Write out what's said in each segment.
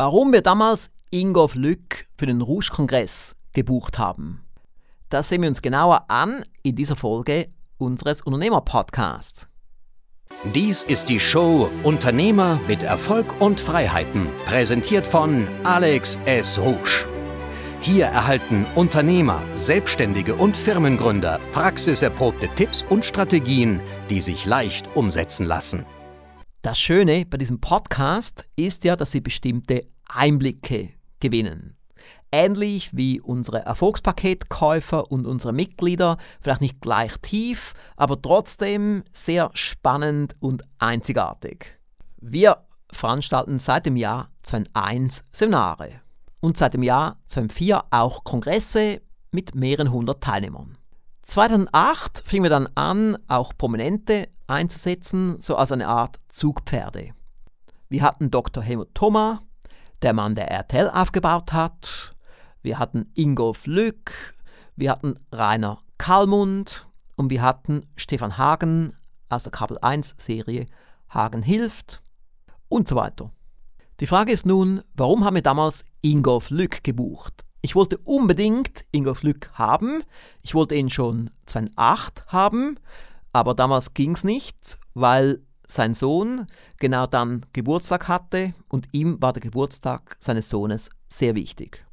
Warum wir damals Ingolf Lück für den Rouge-Kongress gebucht haben, das sehen wir uns genauer an in dieser Folge unseres Unternehmer-Podcasts. Dies ist die Show Unternehmer mit Erfolg und Freiheiten, präsentiert von Alex S. Rouge. Hier erhalten Unternehmer, Selbstständige und Firmengründer praxiserprobte Tipps und Strategien, die sich leicht umsetzen lassen. Das Schöne bei diesem Podcast ist ja, dass Sie bestimmte Einblicke gewinnen. Ähnlich wie unsere Erfolgspaketkäufer und unsere Mitglieder, vielleicht nicht gleich tief, aber trotzdem sehr spannend und einzigartig. Wir veranstalten seit dem Jahr 2001 Seminare und seit dem Jahr 2004 auch Kongresse mit mehreren hundert Teilnehmern. 2008 fingen wir dann an, auch Prominente einzusetzen, so als eine Art Zugpferde. Wir hatten Dr. Helmut Thoma, der Mann, der RTL aufgebaut hat. Wir hatten Ingolf Lück, wir hatten Rainer Kallmund und wir hatten Stefan Hagen aus der Kabel 1 Serie Hagen hilft und so weiter. Die Frage ist nun, warum haben wir damals Ingolf Lück gebucht? Ich wollte unbedingt Ingolf Lück haben. Ich wollte ihn schon 2008 haben, aber damals ging es nicht, weil sein Sohn genau dann Geburtstag hatte und ihm war der Geburtstag seines Sohnes sehr wichtig.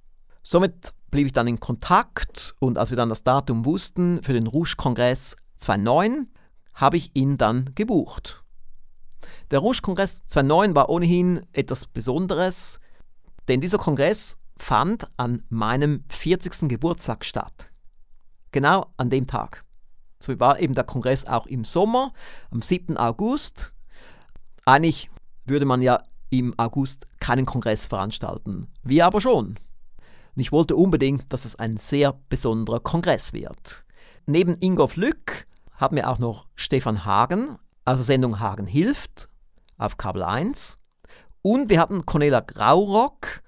Somit blieb ich dann in Kontakt und als wir dann das Datum wussten für den Rouge-Kongress 2009, habe ich ihn dann gebucht. Der Rouge-Kongress 2009 war ohnehin etwas Besonderes, denn dieser Kongress fand an meinem 40. Geburtstag statt. Genau an dem Tag. So war eben der Kongress auch im Sommer, am 7. August. Eigentlich würde man ja im August keinen Kongress veranstalten. Wir aber schon. Und ich wollte unbedingt, dass es ein sehr besonderer Kongress wird. Neben Ingolf Lück haben wir auch noch Stefan Hagen aus der Sendung Hagen hilft auf Kabel 1. Und wir hatten Cornelia Graurock.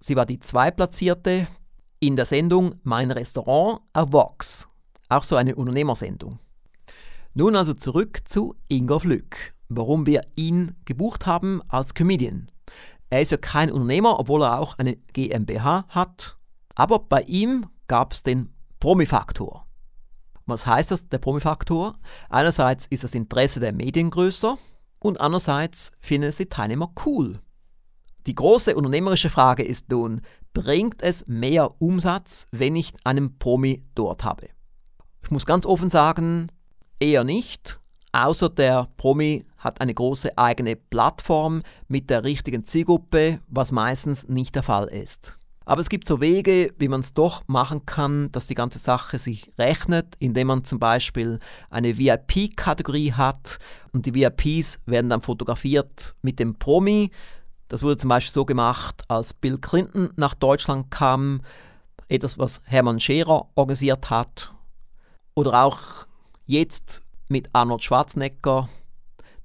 Sie war die Zweitplatzierte in der Sendung Mein Restaurant auf Vox. Auch so eine Unternehmersendung. Nun also zurück zu Ingolf Lück, warum wir ihn gebucht haben als Comedian. Er ist ja kein Unternehmer, obwohl er auch eine GmbH hat. Aber bei ihm gab es den Promifaktor. Was heißt das, der Promifaktor? Einerseits ist das Interesse der Medien größer und andererseits finden es die Teilnehmer cool. Die große unternehmerische Frage ist nun, bringt es mehr Umsatz, wenn ich einen Promi dort habe? Ich muss ganz offen sagen, eher nicht, außer der Promi hat eine große eigene Plattform mit der richtigen Zielgruppe, was meistens nicht der Fall ist. Aber es gibt so Wege, wie man es doch machen kann, dass die ganze Sache sich rechnet, indem man zum Beispiel eine VIP-Kategorie hat und die VIPs werden dann fotografiert mit dem Promi. Das wurde zum Beispiel so gemacht, als Bill Clinton nach Deutschland kam, etwas, was Hermann Scherer organisiert hat oder auch jetzt mit Arnold Schwarzenegger,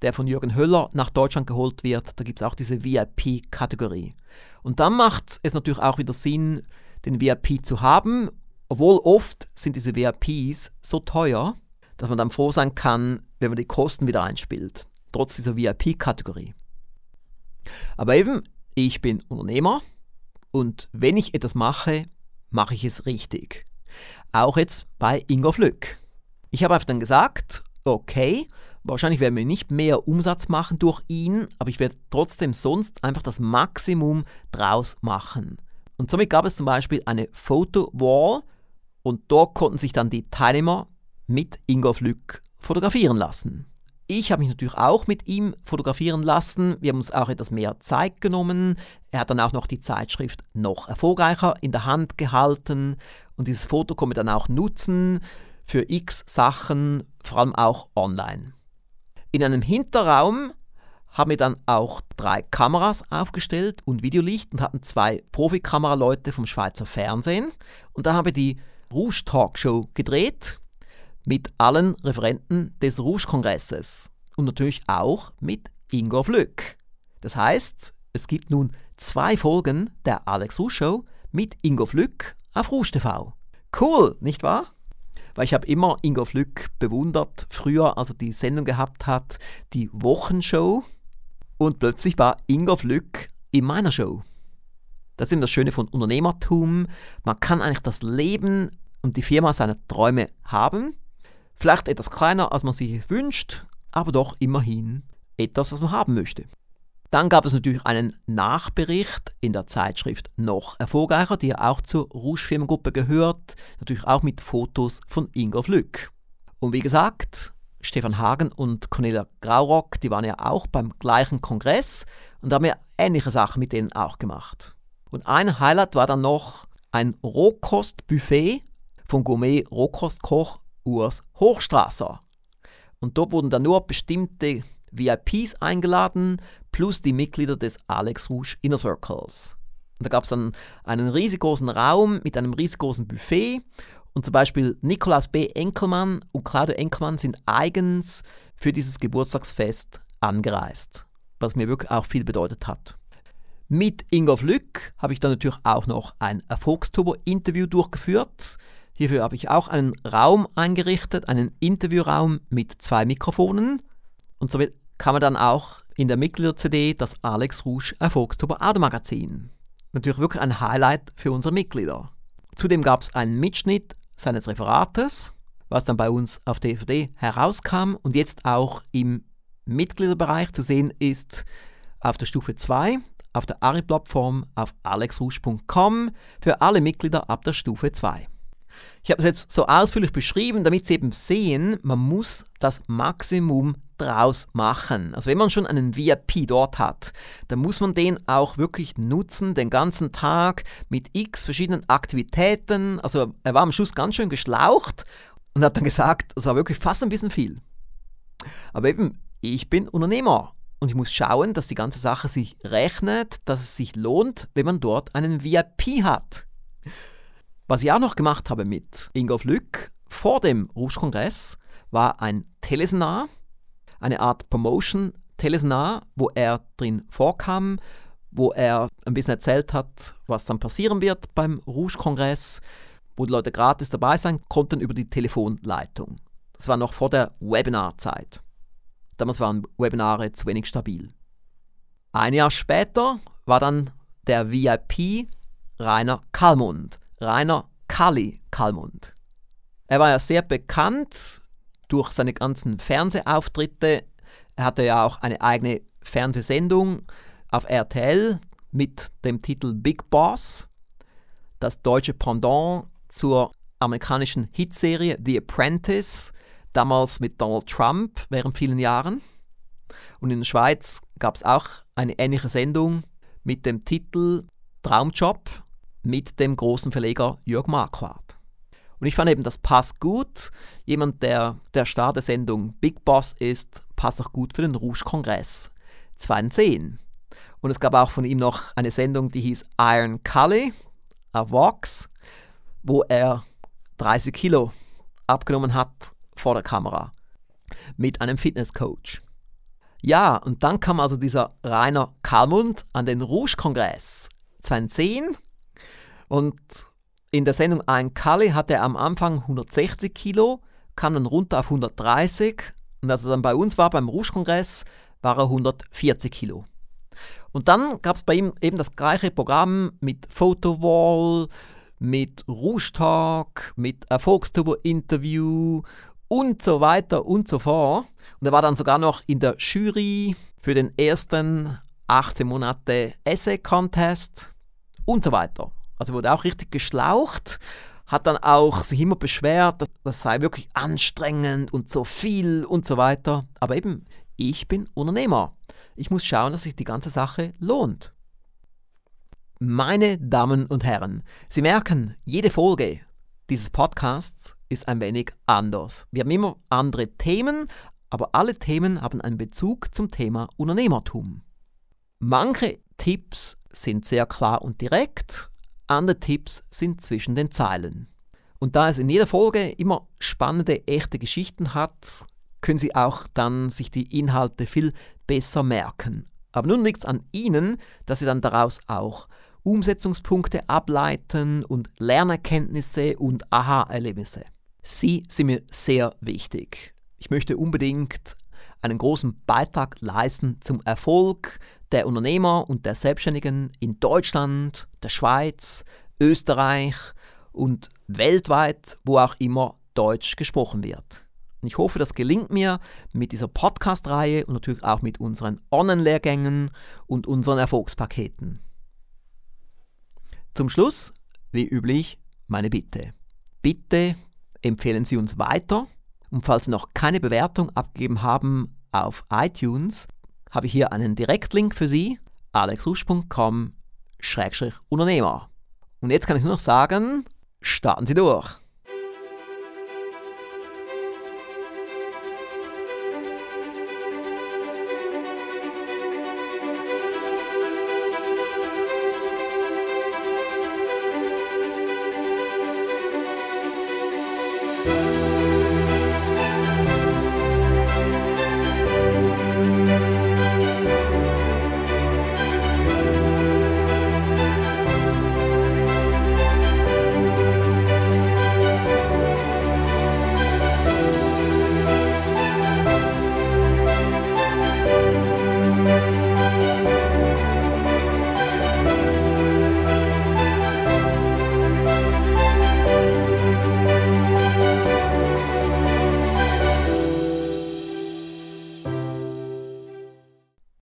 der von Jürgen Höller nach Deutschland geholt wird. Da gibt es auch diese VIP-Kategorie. Und dann macht es natürlich auch wieder Sinn, den VIP zu haben, obwohl oft sind diese VIPs so teuer, dass man dann froh sein kann, wenn man die Kosten wieder einspielt, trotz dieser VIP-Kategorie. Aber eben, ich bin Unternehmer und wenn ich etwas mache, mache ich es richtig. Auch jetzt bei Ingolf Lück. Ich habe einfach dann gesagt, okay, wahrscheinlich werden wir nicht mehr Umsatz machen durch ihn, aber ich werde trotzdem sonst einfach das Maximum draus machen. Und somit gab es zum Beispiel eine Photo-Wall und dort konnten sich dann die Teilnehmer mit Ingolf Lück fotografieren lassen. Ich habe mich natürlich auch mit ihm fotografieren lassen. Wir haben uns auch etwas mehr Zeit genommen. Er hat dann auch noch die Zeitschrift noch erfolgreicher in der Hand gehalten und dieses Foto kann man dann auch nutzen für x Sachen, vor allem auch online. In einem Hinterraum haben wir dann auch drei Kameras aufgestellt und Videolicht und hatten zwei Profikameraleute vom Schweizer Fernsehen. Und da haben wir die Rouge Talkshow gedreht mit allen Referenten des Rouge-Kongresses und natürlich auch mit Ingo Flück. Das heißt, es gibt nun zwei Folgen der Alex Rouge Show mit Ingo Flück auf Rouge TV. Cool, nicht wahr? Weil ich habe immer Ingo Flück bewundert, früher, als er die Sendung gehabt hat, die Wochenshow. Und plötzlich war Ingo Flück in meiner Show. Das ist eben das Schöne von Unternehmertum. Man kann eigentlich das Leben und die Firma seiner Träume haben. Vielleicht etwas kleiner, als man sich es wünscht, aber doch immerhin etwas, was man haben möchte. Dann gab es natürlich einen Nachbericht in der Zeitschrift Noch erfolgreicher, die ja auch zur Rouge Firmengruppe gehört, natürlich auch mit Fotos von Ingolf Lück. Und wie gesagt, Stefan Hagen und Cornelia Graurock, die waren ja auch beim gleichen Kongress und haben ja ähnliche Sachen mit denen auch gemacht. Und ein Highlight war dann noch ein Rohkostbuffet von Gourmet-Rohkostkoch Urs Hochstrasser. Und dort wurden dann nur bestimmte VIPs eingeladen, plus die Mitglieder des Alex Rouge Inner Circles. Und da gab es dann einen riesengroßen Raum mit einem riesengroßen Buffet. Und zum Beispiel Nikolaus B. Enkelmann und Claudio Enkelmann sind eigens für dieses Geburtstagsfest angereist, was mir wirklich auch viel bedeutet hat. Mit Ingolf Lück habe ich dann natürlich auch noch ein Erfolgsturbo-Interview durchgeführt. Hierfür habe ich auch einen Raum eingerichtet, einen Interviewraum mit zwei Mikrofonen. Und somit kann man dann auch in der Mitglieder-CD das Alex Rouge Erfolgsturbo Automagazin. Natürlich wirklich ein Highlight für unsere Mitglieder. Zudem gab es einen Mitschnitt seines Referates, was dann bei uns auf DVD herauskam und jetzt auch im Mitgliederbereich zu sehen ist auf der Stufe 2 auf der Ari-Plattform auf alexrusch.com für alle Mitglieder ab der Stufe 2. Ich habe es jetzt so ausführlich beschrieben, damit Sie eben sehen, man muss das Maximum draus machen. Also wenn man schon einen VIP dort hat, dann muss man den auch wirklich nutzen, den ganzen Tag mit x verschiedenen Aktivitäten. Also er war am Schluss ganz schön geschlaucht und hat dann gesagt, es war wirklich fast ein bisschen viel. Aber eben, ich bin Unternehmer und ich muss schauen, dass die ganze Sache sich rechnet, dass es sich lohnt, wenn man dort einen VIP hat. Was ich auch noch gemacht habe mit Ingolf Lück vor dem Rouge-Kongress, war ein Teleseminar, eine Art Promotion-Teleseminar, wo er drin vorkam, wo er ein bisschen erzählt hat, was dann passieren wird beim Rouge-Kongress, wo die Leute gratis dabei sein konnten über die Telefonleitung. Das war noch vor der Webinar-Zeit. Damals waren Webinare zu wenig stabil. Ein Jahr später war dann der VIP Rainer Kalmund, Rainer Kalli Kalmund. Er war ja sehr bekannt durch seine ganzen Fernsehauftritte. Er hatte ja auch eine eigene Fernsehsendung auf RTL mit dem Titel Big Boss, das deutsche Pendant zur amerikanischen Hitserie The Apprentice, damals mit Donald Trump während vielen Jahren. Und in der Schweiz gab es auch eine ähnliche Sendung mit dem Titel Traumjob mit dem großen Verleger Jörg Marquardt. Und ich fand eben, das passt gut. Jemand, der der Star der Sendung Big Boss ist, passt auch gut für den Rouge-Kongress 2010. Und es gab auch von ihm noch eine Sendung, die hieß Iron Cully auf Vox, wo er 30 Kilo abgenommen hat vor der Kamera mit einem Fitnesscoach. Ja, und dann kam also dieser Rainer Kalmund an den Rouge-Kongress 2010 und in der Sendung Ein Kali hatte er am Anfang 160 Kilo, kam dann runter auf 130 und als er dann bei uns war beim Rouge-Kongress, war er 140 Kilo. Und dann gab es bei ihm eben das gleiche Programm mit Photowall, mit Rouge Talk, mit Erfolgsturbo-Interview und so weiter und so fort. Und er war dann sogar noch in der Jury für den ersten 18 Monate Essay Contest und so weiter. Also wurde auch richtig geschlaucht, hat dann auch sich immer beschwert, das sei wirklich anstrengend und so viel und so weiter. Aber eben, ich bin Unternehmer. Ich muss schauen, dass sich die ganze Sache lohnt. Meine Damen und Herren, Sie merken, jede Folge dieses Podcasts ist ein wenig anders. Wir haben immer andere Themen, aber alle Themen haben einen Bezug zum Thema Unternehmertum. Manche Tipps sind sehr klar und direkt, andere Tipps sind zwischen den Zeilen. Und da es in jeder Folge immer spannende, echte Geschichten hat, können Sie auch dann sich die Inhalte viel besser merken. Aber nun liegt es an Ihnen, dass Sie dann daraus auch Umsetzungspunkte ableiten und Lernerkenntnisse und Aha-Erlebnisse. Sie sind mir sehr wichtig. Ich möchte unbedingt einen großen Beitrag leisten zum Erfolg der Unternehmer und der Selbstständigen in Deutschland, der Schweiz, Österreich und weltweit, wo auch immer Deutsch gesprochen wird. Und ich hoffe, das gelingt mir mit dieser Podcast-Reihe und natürlich auch mit unseren Online-Lehrgängen und unseren Erfolgspaketen. Zum Schluss, wie üblich, meine Bitte. Bitte empfehlen Sie uns weiter und falls Sie noch keine Bewertung abgegeben haben auf iTunes, habe ich hier einen Direktlink für Sie, alexrusch.com-Unternehmer. Und jetzt kann ich nur noch sagen, starten Sie durch!